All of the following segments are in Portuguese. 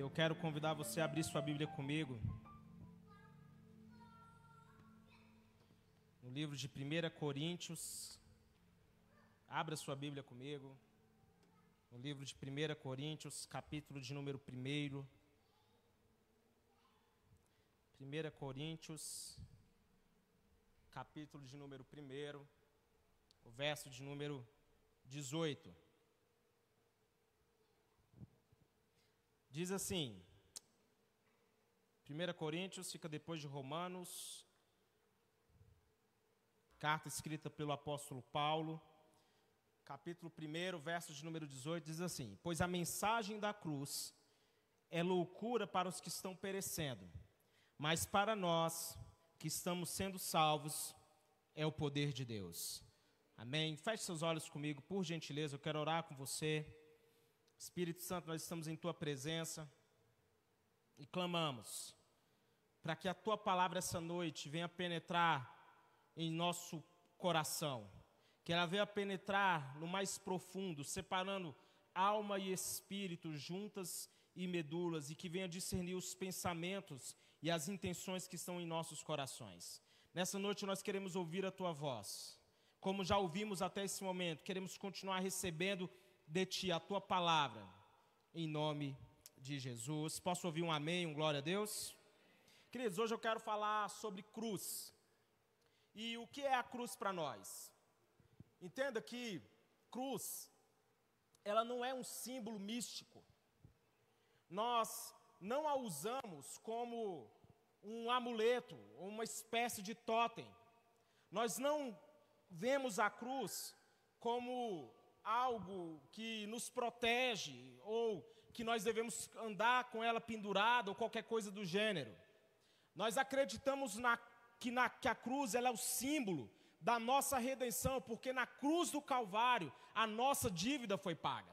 eu quero convidar você a abrir sua Bíblia comigo. No livro de 1 Coríntios. Abra sua Bíblia comigo. No livro de 1 Coríntios, capítulo de número 1. 1 Coríntios, capítulo de número 1, o verso de número 18. Diz assim, 1 Coríntios fica depois de Romanos, carta escrita pelo apóstolo Paulo, capítulo 1, verso de número 18, diz assim: Pois a mensagem da cruz é loucura para os que estão perecendo, mas para nós que estamos sendo salvos, é o poder de Deus. Amém? Feche seus olhos comigo, por gentileza, eu quero orar com você. Espírito Santo, nós estamos em tua presença e clamamos para que a tua palavra essa noite venha penetrar em nosso coração, que ela venha penetrar no mais profundo, separando alma e espírito juntas e medulas, e que venha discernir os pensamentos e as intenções que estão em nossos corações. Nessa noite nós queremos ouvir a tua voz. Como já ouvimos até esse momento, queremos continuar recebendo de ti a tua palavra, em nome de Jesus. Posso ouvir um amém, um glória a Deus? Queridos, hoje eu quero falar sobre cruz. E o que é a cruz para nós? Entenda que cruz, ela não é um símbolo místico. Nós não a usamos como um amuleto uma espécie de totem. Nós não vemos a cruz como algo que nos protege ou que nós devemos andar com ela pendurada ou qualquer coisa do gênero. Nós acreditamos na, que, na, que a cruz ela é o símbolo da nossa redenção, porque na cruz do Calvário a nossa dívida foi paga.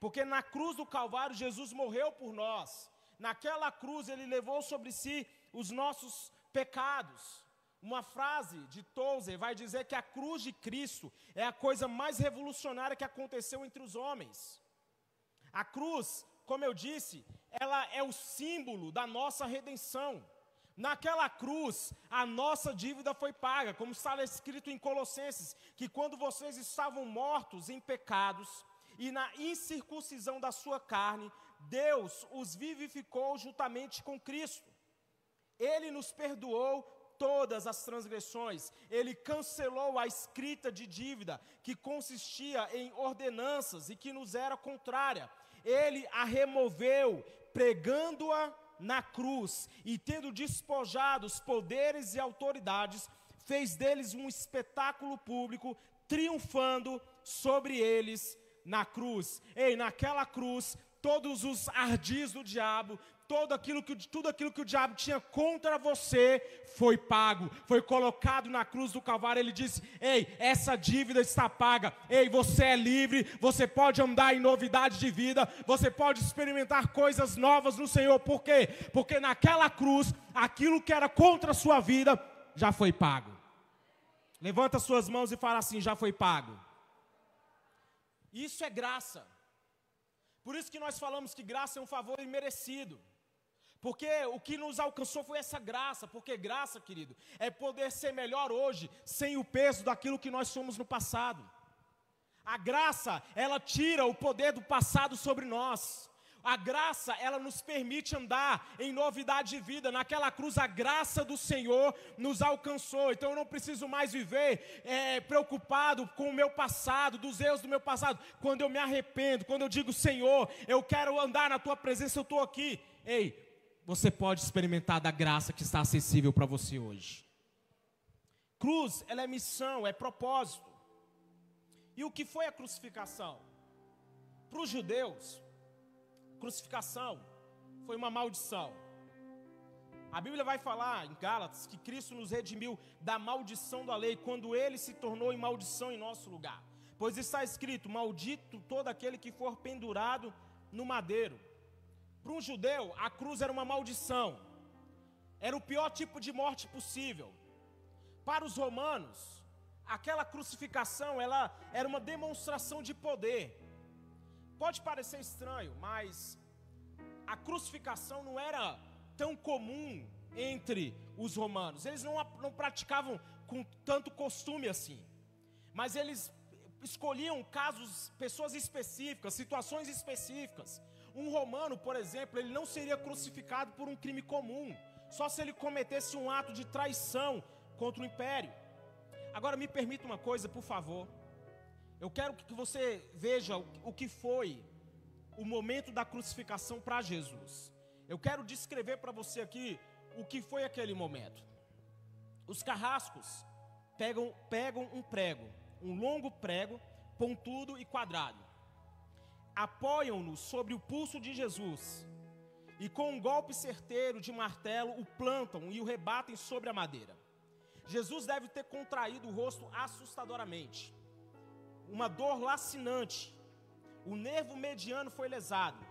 Porque na cruz do Calvário Jesus morreu por nós. Naquela cruz ele levou sobre si os nossos pecados. Uma frase de Tozer vai dizer que a cruz de Cristo é a coisa mais revolucionária que aconteceu entre os homens. A cruz, como eu disse, ela é o símbolo da nossa redenção. Naquela cruz, a nossa dívida foi paga, como está escrito em Colossenses, que quando vocês estavam mortos em pecados e na incircuncisão da sua carne, Deus os vivificou juntamente com Cristo. Ele nos perdoou todas as transgressões, ele cancelou a escrita de dívida que consistia em ordenanças e que nos era contrária. Ele a removeu, pregando-a na cruz e tendo despojado os poderes e autoridades, fez deles um espetáculo público, triunfando sobre eles na cruz. Ei, naquela cruz, todos os ardis do diabo, todo aquilo que, tudo aquilo que o diabo tinha contra você foi pago, foi colocado na cruz do Calvário. Ele disse: Ei, essa dívida está paga. Ei, você é livre, você pode andar em novidade de vida, você pode experimentar coisas novas no Senhor. Por quê? Porque naquela cruz, aquilo que era contra a sua vida já foi pago. Levanta suas mãos e fala assim: já foi pago. Isso é graça. Por isso que nós falamos que graça é um favor imerecido. Porque o que nos alcançou foi essa graça, porque graça, querido, é poder ser melhor hoje, sem o peso daquilo que nós somos no passado. A graça, ela tira o poder do passado sobre nós. A graça, ela nos permite andar em novidade de vida. Naquela cruz, a graça do Senhor nos alcançou. Então eu não preciso mais viver é, preocupado com o meu passado, dos erros do meu passado. Quando eu me arrependo, quando eu digo, Senhor, eu quero andar na tua presença, eu estou aqui. Ei, você pode experimentar da graça que está acessível para você hoje. Cruz, ela é missão, é propósito. E o que foi a crucificação? Para os judeus, crucificação foi uma maldição. A Bíblia vai falar em Gálatas que Cristo nos redimiu da maldição da lei quando ele se tornou em maldição em nosso lugar. Pois está escrito: Maldito todo aquele que for pendurado no madeiro. Para um judeu, a cruz era uma maldição, era o pior tipo de morte possível. Para os romanos, aquela crucificação ela era uma demonstração de poder. Pode parecer estranho, mas a crucificação não era tão comum entre os romanos. Eles não, não praticavam com tanto costume assim. Mas eles escolhiam casos, pessoas específicas, situações específicas. Um romano, por exemplo, ele não seria crucificado por um crime comum, só se ele cometesse um ato de traição contra o império. Agora me permita uma coisa, por favor. Eu quero que você veja o que foi o momento da crucificação para Jesus. Eu quero descrever para você aqui o que foi aquele momento. Os carrascos pegam, pegam um prego, um longo prego, pontudo e quadrado, apoiam-no sobre o pulso de Jesus e, com um golpe certeiro de martelo, o plantam e o rebatem sobre a madeira. Jesus deve ter contraído o rosto assustadoramente, uma dor lacinante, o nervo mediano foi lesado.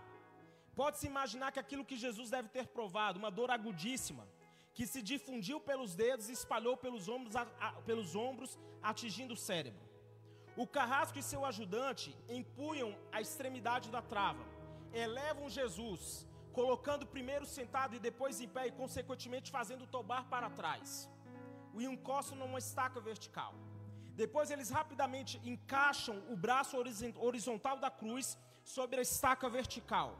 Pode-se imaginar que aquilo que Jesus deve ter provado, uma dor agudíssima, que se difundiu pelos dedos e espalhou pelos ombros, a, a, pelos ombros atingindo o cérebro. O carrasco e seu ajudante empunham a extremidade da trava, elevam Jesus, colocando primeiro sentado e depois em pé, e consequentemente fazendo tobar para trás. O encostam numa estaca vertical. Depois eles rapidamente encaixam o braço horizontal da cruz sobre a estaca vertical.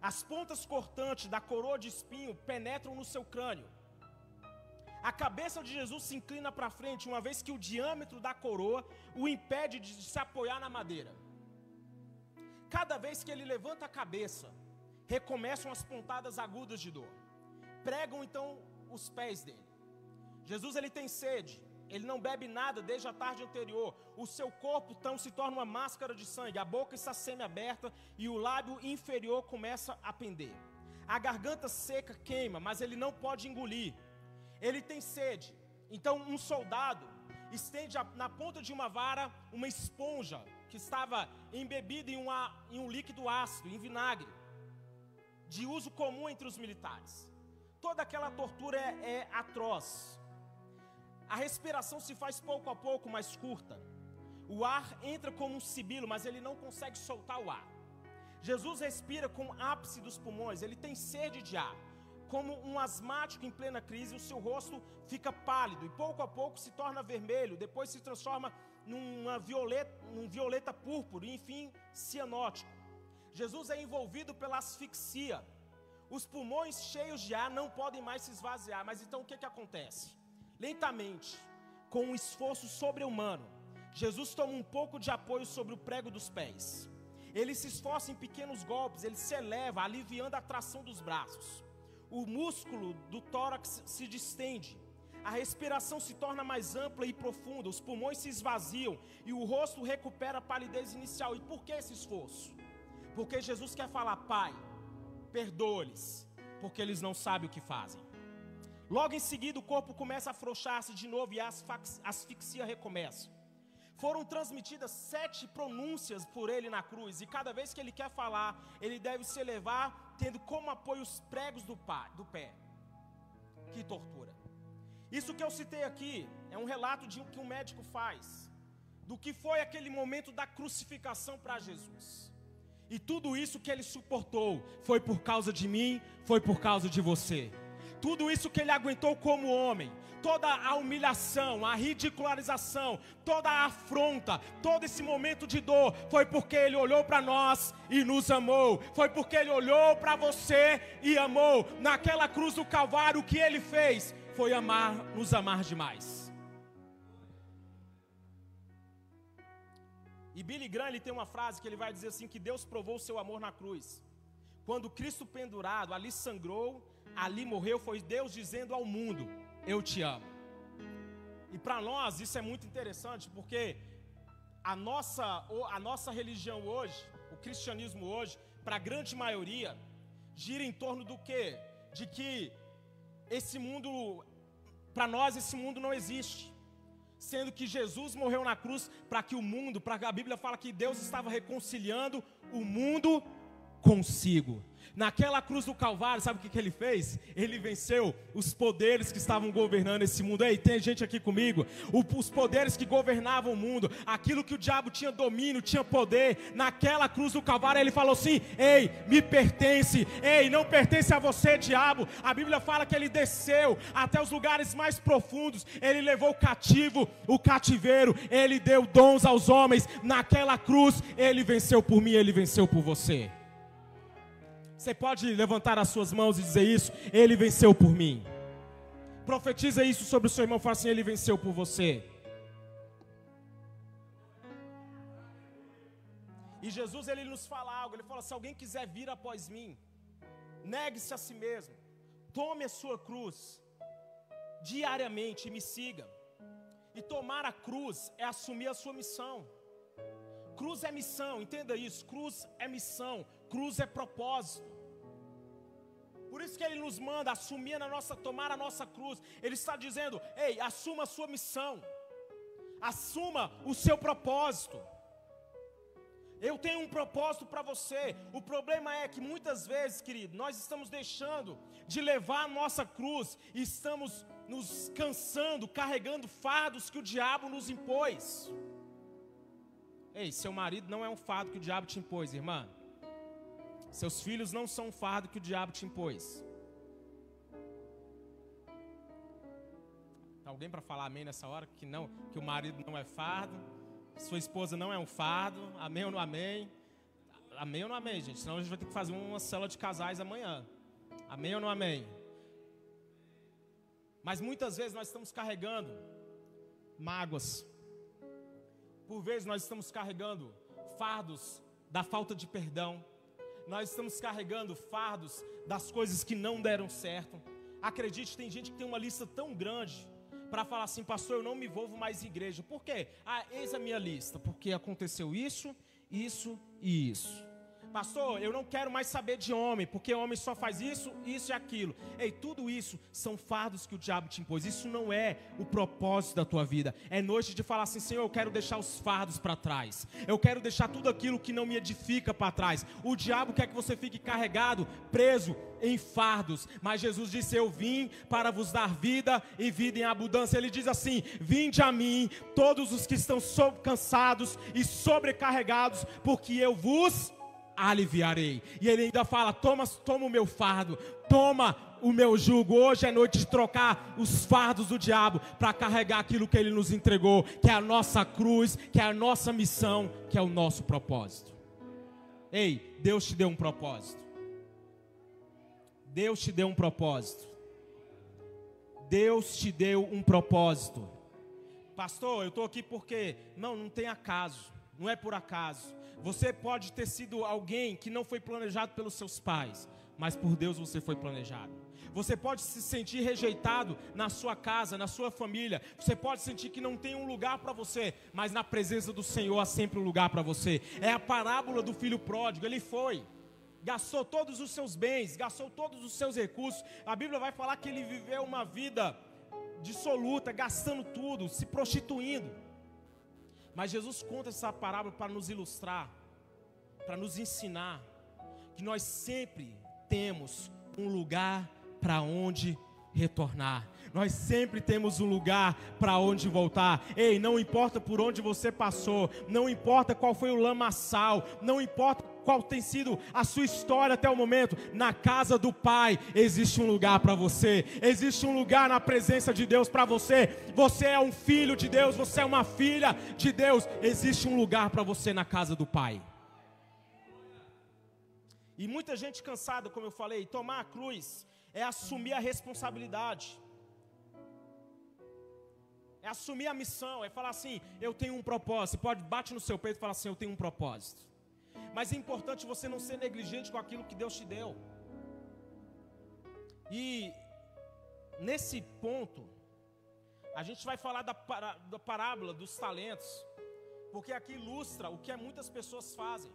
As pontas cortantes da coroa de espinho penetram no seu crânio. A cabeça de Jesus se inclina para frente, uma vez que o diâmetro da coroa o impede de se apoiar na madeira. Cada vez que ele levanta a cabeça, recomeçam as pontadas agudas de dor. Pregam então os pés dele. Jesus ele tem sede, ele não bebe nada desde a tarde anterior. O seu corpo então se torna uma máscara de sangue. A boca está semi-aberta e o lábio inferior começa a pender. A garganta seca queima, mas ele não pode engolir. Ele tem sede. Então um soldado estende na ponta de uma vara uma esponja que estava embebida em, uma, em um líquido ácido, em vinagre, de uso comum entre os militares. Toda aquela tortura é, é atroz a respiração se faz pouco a pouco mais curta. O ar entra como um sibilo, mas ele não consegue soltar o ar. Jesus respira com ápice dos pulmões, ele tem sede de ar. Como um asmático em plena crise, o seu rosto fica pálido e pouco a pouco se torna vermelho, depois se transforma numa violeta, num violeta púrpura e enfim cianótico. Jesus é envolvido pela asfixia. Os pulmões cheios de ar não podem mais se esvaziar, mas então o que, que acontece? Lentamente, com um esforço sobre-humano, Jesus toma um pouco de apoio sobre o prego dos pés. Ele se esforça em pequenos golpes, ele se eleva, aliviando a tração dos braços. O músculo do tórax se distende, a respiração se torna mais ampla e profunda, os pulmões se esvaziam e o rosto recupera a palidez inicial. E por que esse esforço? Porque Jesus quer falar, Pai, perdoa-lhes, porque eles não sabem o que fazem. Logo em seguida, o corpo começa a afrouxar-se de novo e a asfixia recomeça. Foram transmitidas sete pronúncias por ele na cruz, e cada vez que ele quer falar, ele deve se elevar, tendo como apoio os pregos do, pá, do pé. Que tortura. Isso que eu citei aqui é um relato de o que um médico faz, do que foi aquele momento da crucificação para Jesus. E tudo isso que ele suportou foi por causa de mim, foi por causa de você tudo isso que ele aguentou como homem, toda a humilhação, a ridicularização, toda a afronta, todo esse momento de dor, foi porque ele olhou para nós e nos amou, foi porque ele olhou para você e amou. Naquela cruz do Calvário, o que ele fez foi amar, nos amar demais. E Billy Graham ele tem uma frase que ele vai dizer assim: que Deus provou o seu amor na cruz. Quando Cristo pendurado ali sangrou ali morreu foi Deus dizendo ao mundo: Eu te amo. E para nós isso é muito interessante, porque a nossa, a nossa religião hoje, o cristianismo hoje, para a grande maioria, gira em torno do que? De que esse mundo, para nós, esse mundo não existe. Sendo que Jesus morreu na cruz para que o mundo, para a Bíblia fala que Deus estava reconciliando o mundo consigo. Naquela cruz do Calvário, sabe o que, que ele fez? Ele venceu os poderes que estavam governando esse mundo. Ei, tem gente aqui comigo? O, os poderes que governavam o mundo, aquilo que o diabo tinha domínio, tinha poder. Naquela cruz do Calvário, ele falou assim: Ei, me pertence. Ei, não pertence a você, diabo. A Bíblia fala que ele desceu até os lugares mais profundos. Ele levou o cativo, o cativeiro. Ele deu dons aos homens. Naquela cruz, ele venceu por mim, ele venceu por você. Você pode levantar as suas mãos e dizer isso? Ele venceu por mim. Profetiza isso sobre o seu irmão, fala assim: Ele venceu por você. E Jesus ele nos fala algo, ele fala: se alguém quiser vir após mim, negue-se a si mesmo, tome a sua cruz diariamente e me siga. E tomar a cruz é assumir a sua missão. Cruz é missão, entenda isso. Cruz é missão, cruz é propósito. Por isso que ele nos manda assumir na nossa, tomar a nossa cruz. Ele está dizendo: ei, assuma a sua missão, assuma o seu propósito. Eu tenho um propósito para você. O problema é que muitas vezes, querido, nós estamos deixando de levar a nossa cruz e estamos nos cansando, carregando fardos que o diabo nos impôs. Ei, seu marido não é um fardo que o diabo te impôs, irmã. Seus filhos não são um fardo que o diabo te impôs. Tá alguém para falar amém nessa hora que não, que o marido não é fardo, sua esposa não é um fardo, amém ou não amém? Amém ou não amém, gente? Senão a gente vai ter que fazer uma cela de casais amanhã. Amém ou não amém? Mas muitas vezes nós estamos carregando mágoas. Por vezes nós estamos carregando fardos da falta de perdão nós estamos carregando fardos das coisas que não deram certo. Acredite, tem gente que tem uma lista tão grande para falar assim, pastor, eu não me envolvo mais em igreja. Por quê? Ah, eis a minha lista, porque aconteceu isso, isso e isso. Pastor, eu não quero mais saber de homem, porque homem só faz isso, isso e aquilo. Ei, tudo isso são fardos que o diabo te impôs. Isso não é o propósito da tua vida. É noite de falar assim: Senhor, eu quero deixar os fardos para trás. Eu quero deixar tudo aquilo que não me edifica para trás. O diabo quer que você fique carregado, preso em fardos. Mas Jesus disse: Eu vim para vos dar vida e vida em abundância. Ele diz assim: Vinde a mim, todos os que estão cansados e sobrecarregados, porque eu vos aliviarei. E ele ainda fala: toma, toma o meu fardo, toma o meu jugo. Hoje é noite de trocar os fardos do diabo para carregar aquilo que ele nos entregou, que é a nossa cruz, que é a nossa missão, que é o nosso propósito. Ei, Deus te deu um propósito. Deus te deu um propósito. Deus te deu um propósito. Pastor, eu estou aqui porque. Não, não tem acaso. Não é por acaso. Você pode ter sido alguém que não foi planejado pelos seus pais, mas por Deus você foi planejado. Você pode se sentir rejeitado na sua casa, na sua família. Você pode sentir que não tem um lugar para você, mas na presença do Senhor há sempre um lugar para você. É a parábola do filho pródigo. Ele foi, gastou todos os seus bens, gastou todos os seus recursos. A Bíblia vai falar que ele viveu uma vida dissoluta, gastando tudo, se prostituindo. Mas Jesus conta essa parábola para nos ilustrar, para nos ensinar que nós sempre temos um lugar para onde retornar. Nós sempre temos um lugar para onde voltar. Ei, não importa por onde você passou, não importa qual foi o lamaçal, não importa qual tem sido a sua história até o momento, na casa do Pai existe um lugar para você, existe um lugar na presença de Deus para você. Você é um filho de Deus, você é uma filha de Deus, existe um lugar para você na casa do Pai. E muita gente cansada, como eu falei, tomar a cruz é assumir a responsabilidade. É assumir a missão, é falar assim, eu tenho um propósito. Você pode bate no seu peito e falar assim, eu tenho um propósito. Mas é importante você não ser negligente com aquilo que Deus te deu. E nesse ponto, a gente vai falar da, da parábola dos talentos, porque aqui ilustra o que muitas pessoas fazem,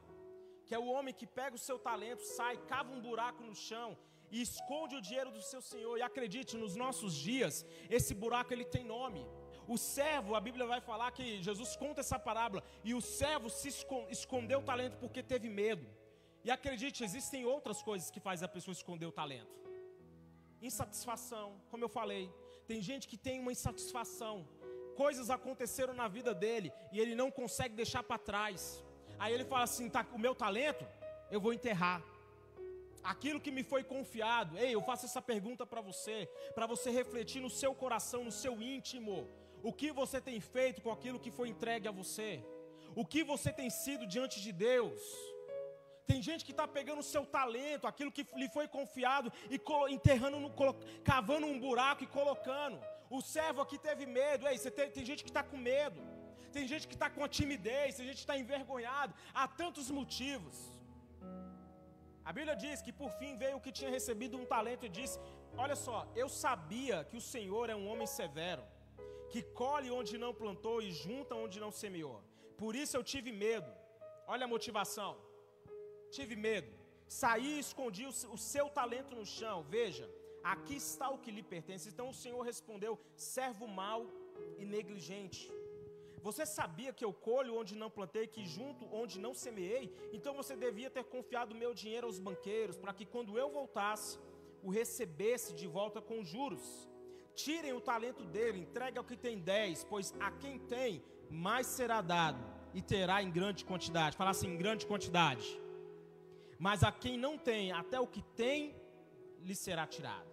que é o homem que pega o seu talento, sai, cava um buraco no chão e esconde o dinheiro do seu senhor. E acredite, nos nossos dias, esse buraco ele tem nome. O servo, a Bíblia vai falar que Jesus conta essa parábola, e o servo se escondeu o talento porque teve medo. E acredite, existem outras coisas que fazem a pessoa esconder o talento. Insatisfação, como eu falei. Tem gente que tem uma insatisfação. Coisas aconteceram na vida dele e ele não consegue deixar para trás. Aí ele fala assim: tá, o meu talento, eu vou enterrar. Aquilo que me foi confiado, ei, eu faço essa pergunta para você, para você refletir no seu coração, no seu íntimo. O que você tem feito com aquilo que foi entregue a você? O que você tem sido diante de Deus? Tem gente que está pegando o seu talento, aquilo que lhe foi confiado, e enterrando, no, cavando um buraco e colocando. O servo aqui teve medo. Ei, tem, tem gente que está com medo. Tem gente que está com a timidez. Tem gente que está envergonhado. Há tantos motivos. A Bíblia diz que por fim veio o que tinha recebido um talento e disse: Olha só, eu sabia que o Senhor é um homem severo, que colhe onde não plantou e junta onde não semeou. Por isso eu tive medo. Olha a motivação tive medo. Saí e escondi o seu talento no chão. Veja, aqui está o que lhe pertence. Então o Senhor respondeu: servo mau e negligente. Você sabia que eu colho onde não plantei, que junto onde não semeei? Então você devia ter confiado meu dinheiro aos banqueiros, para que quando eu voltasse, o recebesse de volta com juros. Tirem o talento dele, entregue ao que tem dez, pois a quem tem, mais será dado, e terá em grande quantidade. Fala assim, em grande quantidade mas a quem não tem, até o que tem, lhe será tirado.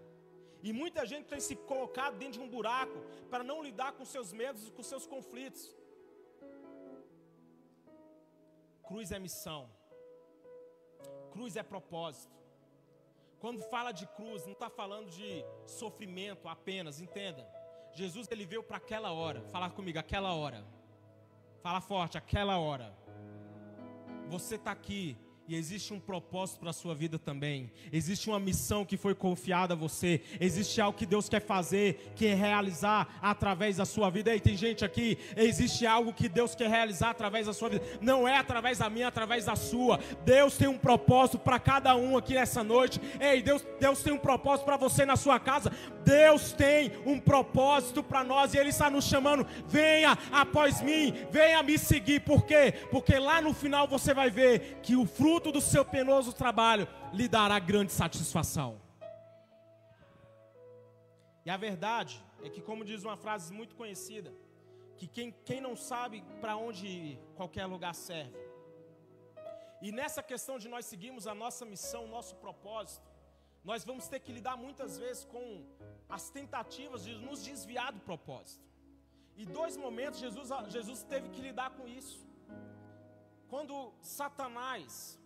E muita gente tem se colocado dentro de um buraco para não lidar com seus medos e com seus conflitos. Cruz é missão. Cruz é propósito. Quando fala de cruz, não está falando de sofrimento apenas, entenda. Jesus ele veio para aquela hora. Fala comigo, aquela hora. Fala forte, aquela hora. Você está aqui e existe um propósito para a sua vida também. Existe uma missão que foi confiada a você. Existe algo que Deus quer fazer, quer realizar através da sua vida. E tem gente aqui, existe algo que Deus quer realizar através da sua vida. Não é através da minha, é através da sua. Deus tem um propósito para cada um aqui nessa noite. Ei, Deus, Deus tem um propósito para você na sua casa. Deus tem um propósito para nós e Ele está nos chamando. Venha após mim, venha me seguir. Por quê? Porque lá no final você vai ver que o fruto fruto do seu penoso trabalho lhe dará grande satisfação. E a verdade é que, como diz uma frase muito conhecida, que quem, quem não sabe para onde ir, qualquer lugar serve. E nessa questão de nós seguirmos a nossa missão, o nosso propósito, nós vamos ter que lidar muitas vezes com as tentativas de nos desviar do propósito. E dois momentos Jesus, Jesus teve que lidar com isso. Quando Satanás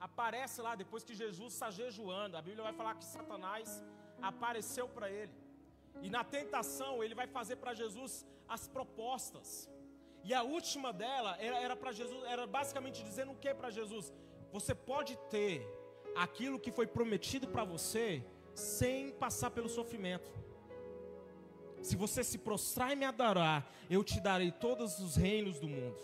aparece lá depois que Jesus está jejuando. A Bíblia vai falar que Satanás apareceu para ele. E na tentação ele vai fazer para Jesus as propostas. E a última dela era, para Jesus, era basicamente dizendo o que para Jesus? Você pode ter aquilo que foi prometido para você sem passar pelo sofrimento. Se você se prostrar e me adorar, eu te darei todos os reinos do mundo,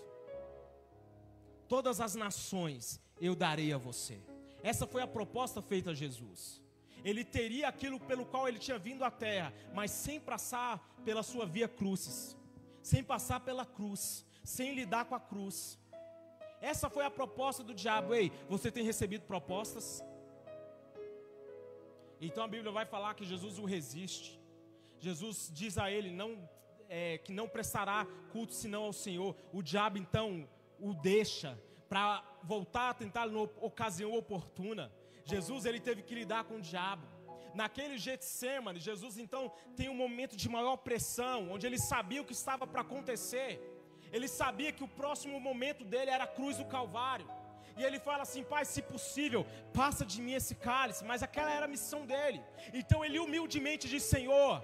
todas as nações, eu darei a você. Essa foi a proposta feita a Jesus. Ele teria aquilo pelo qual ele tinha vindo à terra, mas sem passar pela sua via crucis, sem passar pela cruz, sem lidar com a cruz. Essa foi a proposta do diabo. Ei, você tem recebido propostas? Então a Bíblia vai falar que Jesus o resiste. Jesus diz a ele não é, que não prestará culto senão ao Senhor. O diabo então o deixa para voltar a tentar na ocasião oportuna. Jesus ele teve que lidar com o diabo. Naquele Getsemane, Jesus então tem um momento de maior pressão, onde ele sabia o que estava para acontecer. Ele sabia que o próximo momento dele era a cruz do Calvário. E ele fala assim: Pai, se possível, passa de mim esse cálice. Mas aquela era a missão dele. Então ele humildemente diz: Senhor,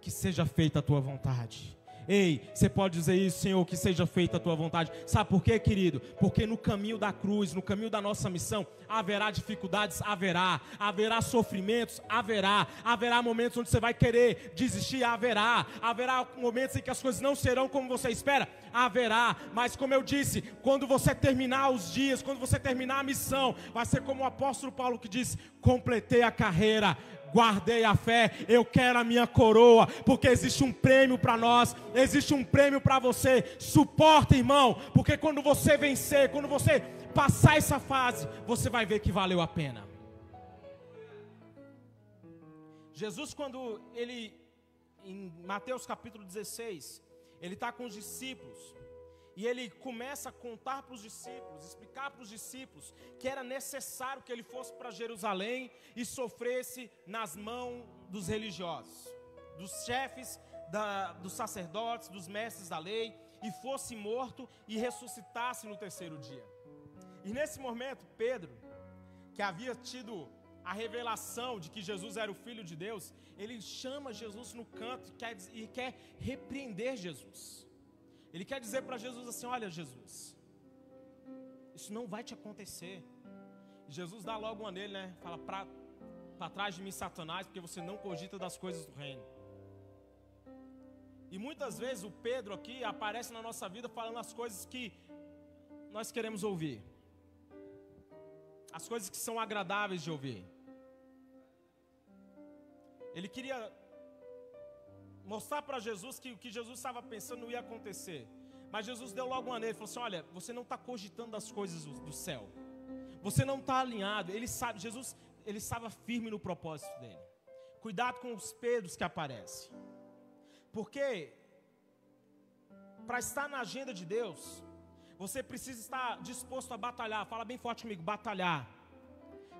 que seja feita a tua vontade. Ei, você pode dizer isso, Senhor, que seja feita a tua vontade. Sabe por quê, querido? Porque no caminho da cruz, no caminho da nossa missão, haverá dificuldades, haverá, haverá sofrimentos, haverá, haverá momentos onde você vai querer desistir, haverá, haverá momentos em que as coisas não serão como você espera, haverá, mas como eu disse, quando você terminar os dias, quando você terminar a missão, vai ser como o apóstolo Paulo que diz: completei a carreira, guardei a fé, eu quero a minha coroa, porque existe um prêmio para nós, existe um prêmio para você. Suporta, irmão, porque quando você vencer, quando você passar essa fase, você vai ver que valeu a pena. Jesus, quando ele, em Mateus capítulo 16, ele está com os discípulos, e ele começa a contar para os discípulos, explicar para os discípulos que era necessário que ele fosse para Jerusalém e sofresse nas mãos dos religiosos, dos chefes, da, dos sacerdotes, dos mestres da lei, e fosse morto e ressuscitasse no terceiro dia. E nesse momento, Pedro, que havia tido a revelação de que Jesus era o Filho de Deus, ele chama Jesus no canto e quer, e quer repreender Jesus. Ele quer dizer para Jesus assim: Olha, Jesus, isso não vai te acontecer. Jesus dá logo uma nele, né? Fala: Para trás de mim, Satanás, porque você não cogita das coisas do reino. E muitas vezes o Pedro aqui aparece na nossa vida falando as coisas que nós queremos ouvir, as coisas que são agradáveis de ouvir. Ele queria mostrar para Jesus que o que Jesus estava pensando não ia acontecer. Mas Jesus deu logo uma nele, falou assim: Olha, você não está cogitando das coisas do, do céu, você não está alinhado. Ele sabe, Jesus, ele estava firme no propósito dele. Cuidado com os Pedros que aparecem, porque para estar na agenda de Deus, você precisa estar disposto a batalhar. Fala bem forte comigo: batalhar.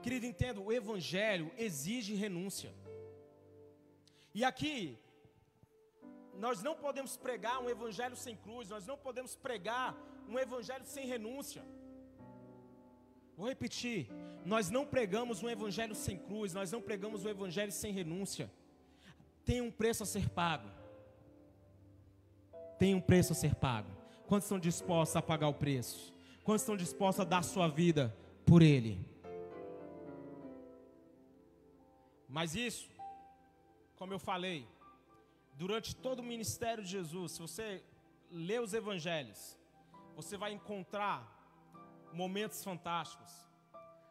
Querido, entenda, o Evangelho exige renúncia. E aqui, nós não podemos pregar um evangelho sem cruz, nós não podemos pregar um evangelho sem renúncia. Vou repetir, nós não pregamos um evangelho sem cruz, nós não pregamos um evangelho sem renúncia. Tem um preço a ser pago. Tem um preço a ser pago. Quantos estão dispostos a pagar o preço? Quantos estão dispostos a dar sua vida por ele? Mas isso, como eu falei, durante todo o ministério de Jesus, se você lê os evangelhos, você vai encontrar momentos fantásticos.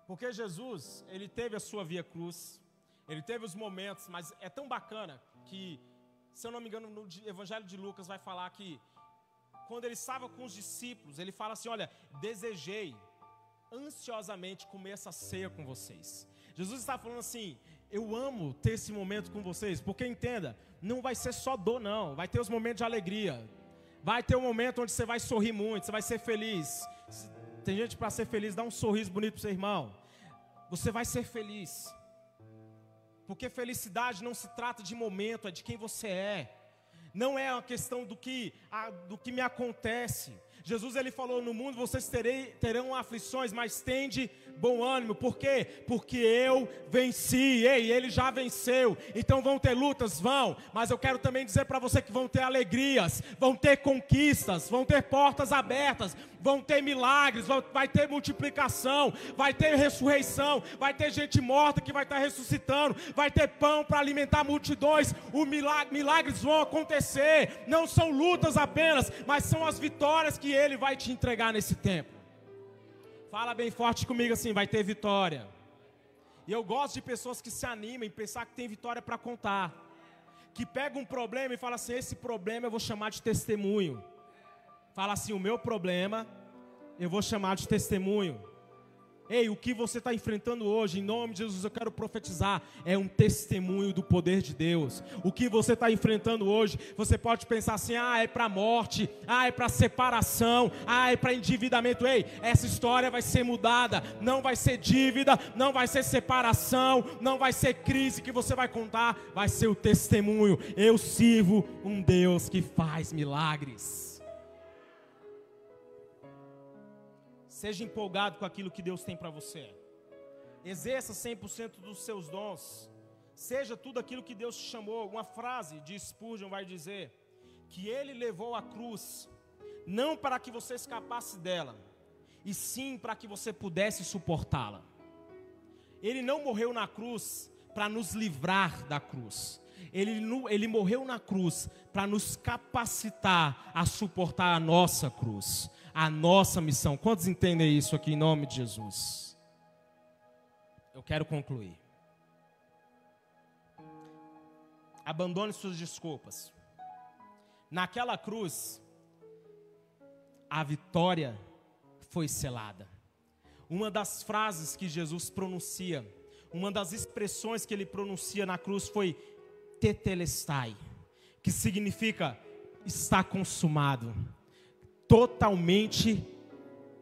Porque Jesus, ele teve a sua via cruz, ele teve os momentos, mas é tão bacana que, se eu não me engano, no Evangelho de Lucas vai falar que quando ele estava com os discípulos, ele fala assim: Olha, desejei ansiosamente comer essa ceia com vocês. Jesus está falando assim: Eu amo ter esse momento com vocês, porque entenda, não vai ser só dor, não. Vai ter os momentos de alegria. Vai ter um momento onde você vai sorrir muito, você vai ser feliz. Tem gente para ser feliz, dá um sorriso bonito para seu irmão. Você vai ser feliz. Porque felicidade não se trata de momento, é de quem você é. Não é uma questão do que, a, do que me acontece. Jesus ele falou: No mundo vocês terei, terão aflições, mas tende bom ânimo. Por quê? Porque eu venci. Ei, ele já venceu. Então vão ter lutas, vão. Mas eu quero também dizer para você que vão ter alegrias, vão ter conquistas, vão ter portas abertas, vão ter milagres, vai ter multiplicação, vai ter ressurreição, vai ter gente morta que vai estar ressuscitando, vai ter pão para alimentar multidões. Os milagres vão acontecer. Não são lutas apenas, mas são as vitórias que ele vai te entregar nesse tempo. Fala bem forte comigo assim, vai ter vitória. E eu gosto de pessoas que se animam e pensar que tem vitória para contar. Que pega um problema e fala assim: esse problema eu vou chamar de testemunho. Fala assim: o meu problema eu vou chamar de testemunho. Ei, o que você está enfrentando hoje, em nome de Jesus, eu quero profetizar, é um testemunho do poder de Deus. O que você está enfrentando hoje, você pode pensar assim: ah, é para morte, ah, é para separação, ah, é para endividamento. Ei, essa história vai ser mudada, não vai ser dívida, não vai ser separação, não vai ser crise que você vai contar, vai ser o testemunho. Eu sirvo um Deus que faz milagres. Seja empolgado com aquilo que Deus tem para você. Exerça 100% dos seus dons. Seja tudo aquilo que Deus te chamou. Uma frase de Spurgeon vai dizer que ele levou a cruz não para que você escapasse dela, e sim para que você pudesse suportá-la. Ele não morreu na cruz para nos livrar da cruz. Ele, ele morreu na cruz para nos capacitar a suportar a nossa cruz a nossa missão. Quantos entendem isso aqui em nome de Jesus? Eu quero concluir. Abandone suas desculpas. Naquela cruz, a vitória foi selada. Uma das frases que Jesus pronuncia, uma das expressões que ele pronuncia na cruz foi tetelestai, que significa está consumado, totalmente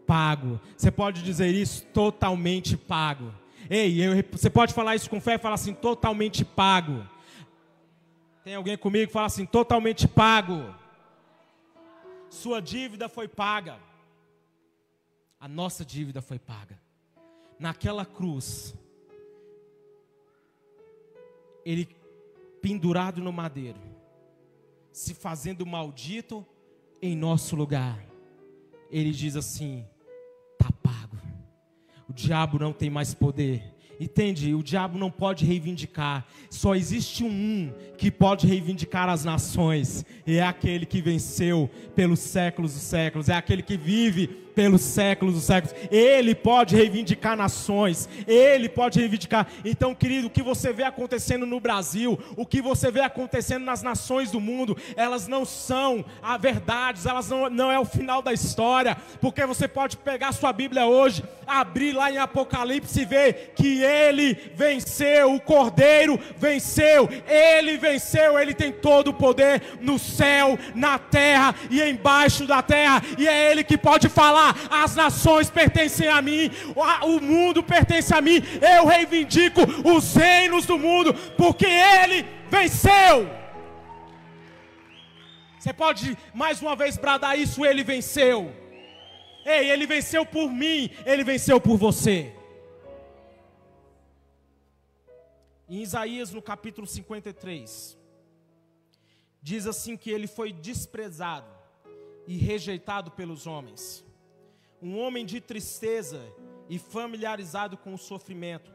pago. Você pode dizer isso, totalmente pago. Ei, eu, você pode falar isso com fé e falar assim, totalmente pago. Tem alguém comigo que fala assim, totalmente pago. Sua dívida foi paga. A nossa dívida foi paga. Naquela cruz, ele pendurado no madeiro, se fazendo maldito em nosso lugar. Ele diz assim: está pago. O diabo não tem mais poder. Entende? O diabo não pode reivindicar. Só existe um que pode reivindicar as nações. E é aquele que venceu pelos séculos dos séculos. É aquele que vive pelos séculos dos séculos. Ele pode reivindicar nações, ele pode reivindicar. Então, querido, o que você vê acontecendo no Brasil, o que você vê acontecendo nas nações do mundo, elas não são a verdade, elas não, não é o final da história, porque você pode pegar sua Bíblia hoje, abrir lá em Apocalipse e ver que ele venceu, o Cordeiro venceu, ele venceu, ele tem todo o poder no céu, na terra e embaixo da terra, e é ele que pode falar as nações pertencem a mim, o mundo pertence a mim, eu reivindico os reinos do mundo, porque Ele venceu. Você pode mais uma vez bradar isso, Ele venceu. Ei, Ele venceu por mim, Ele venceu por você. Em Isaías, no capítulo 53, diz assim que ele foi desprezado e rejeitado pelos homens um homem de tristeza e familiarizado com o sofrimento.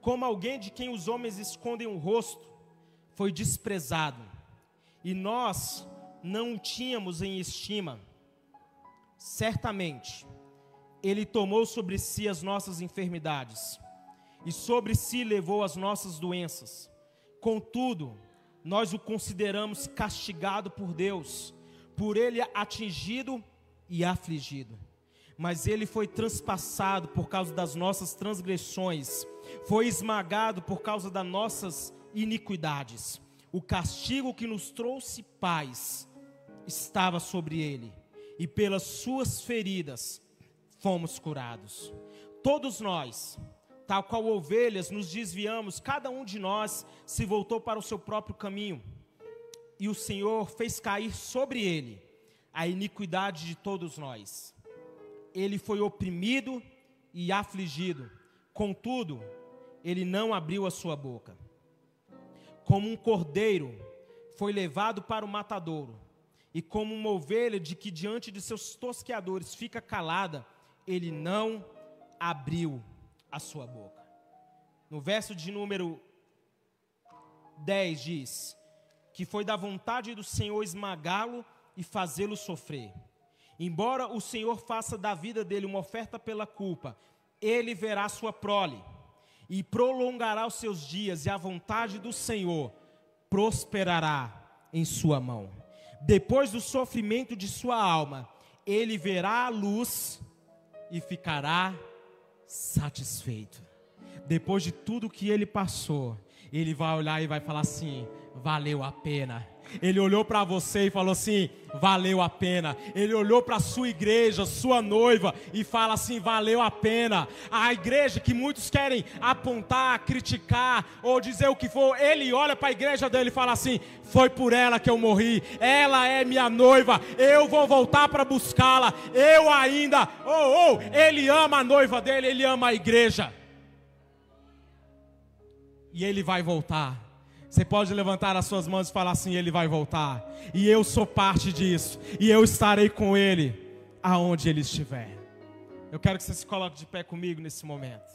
Como alguém de quem os homens escondem o rosto, foi desprezado, e nós não o tínhamos em estima. Certamente, ele tomou sobre si as nossas enfermidades, e sobre si levou as nossas doenças. Contudo, nós o consideramos castigado por Deus, por ele atingido e afligido. Mas ele foi transpassado por causa das nossas transgressões, foi esmagado por causa das nossas iniquidades. O castigo que nos trouxe paz estava sobre ele, e pelas suas feridas fomos curados. Todos nós, tal qual ovelhas, nos desviamos, cada um de nós se voltou para o seu próprio caminho, e o Senhor fez cair sobre ele a iniquidade de todos nós. Ele foi oprimido e afligido, contudo, ele não abriu a sua boca. Como um cordeiro foi levado para o matadouro, e como uma ovelha de que diante de seus tosqueadores fica calada, ele não abriu a sua boca. No verso de número 10 diz: Que foi da vontade do Senhor esmagá-lo e fazê-lo sofrer. Embora o Senhor faça da vida dele uma oferta pela culpa, ele verá sua prole e prolongará os seus dias, e a vontade do Senhor prosperará em sua mão. Depois do sofrimento de sua alma, ele verá a luz e ficará satisfeito. Depois de tudo que ele passou, ele vai olhar e vai falar assim: valeu a pena ele olhou para você e falou assim: valeu a pena. Ele olhou para sua igreja, sua noiva, e fala assim: valeu a pena. A igreja que muitos querem apontar, criticar ou dizer o que for, ele olha para a igreja dele e fala assim: foi por ela que eu morri, ela é minha noiva, eu vou voltar para buscá-la, eu ainda, oh, oh, ele ama a noiva dele, ele ama a igreja. E ele vai voltar. Você pode levantar as suas mãos e falar assim: Ele vai voltar. E eu sou parte disso. E eu estarei com Ele aonde Ele estiver. Eu quero que você se coloque de pé comigo nesse momento.